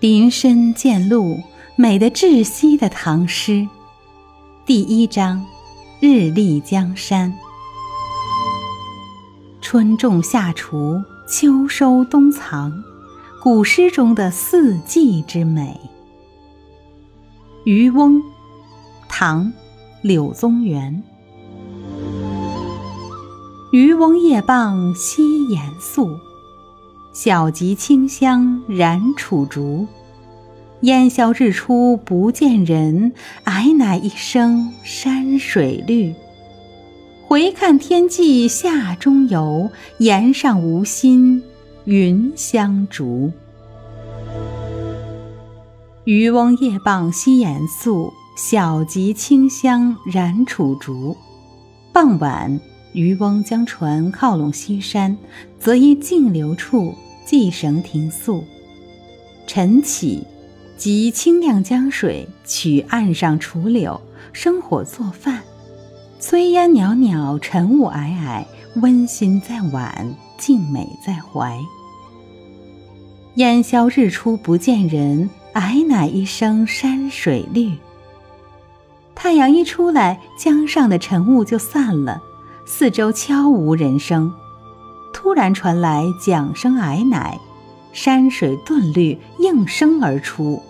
林深见鹿，美得窒息的唐诗。第一章：日丽江山。春种夏锄，秋收冬藏，古诗中的四季之美。渔翁，唐，柳宗元。渔翁夜傍西岩宿，小楫清香燃楚竹。烟消日出不见人，霭乃一声山水绿。回看天际下中游，岩上无心云相逐。渔翁夜傍西岩宿，小楫清香燃楚竹。傍晚，渔翁将船靠拢西山，择一径流处系绳停宿。晨起。即清亮江水，取岸上楚柳，生火做饭。炊烟袅袅，晨雾霭霭，温馨在碗，静美在怀。烟消日出不见人，霭乃一声山水绿。太阳一出来，江上的晨雾就散了，四周悄无人声。突然传来桨声霭乃，山水顿绿，应声而出。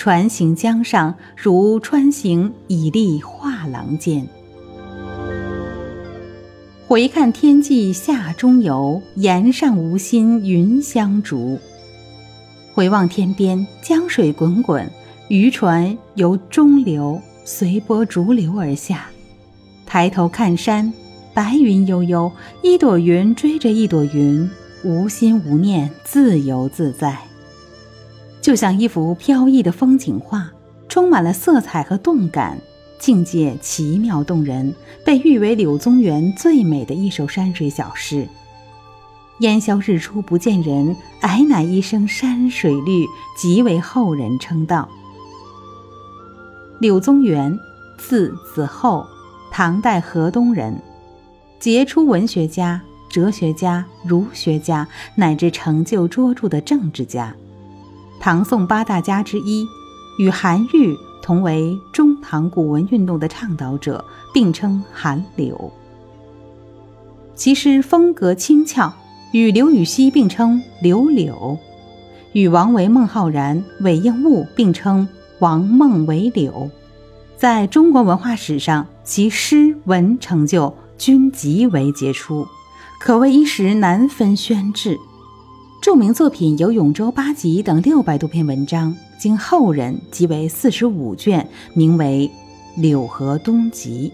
船行江上，如穿行以立画廊间。回看天际下中游，岩上无心云相逐。回望天边，江水滚滚，渔船由中流随波逐流而下。抬头看山，白云悠悠，一朵云追着一朵云，无心无念，自由自在。就像一幅飘逸的风景画，充满了色彩和动感，境界奇妙动人，被誉为柳宗元最美的一首山水小诗。烟消日出不见人，矮乃一声山水绿，极为后人称道。柳宗元，字子厚，唐代河东人，杰出文学家、哲学家、儒学家，乃至成就卓著的政治家。唐宋八大家之一，与韩愈同为中唐古文运动的倡导者，并称韩柳。其诗风格轻巧，与刘禹锡并称刘柳，与王维、孟浩然、韦应物并称王孟韦柳。在中国文化史上，其诗文成就均极为杰出，可谓一时难分轩轾。著名作品有《永州八集》等六百多篇文章，经后人集为四十五卷，名为《柳河东集》。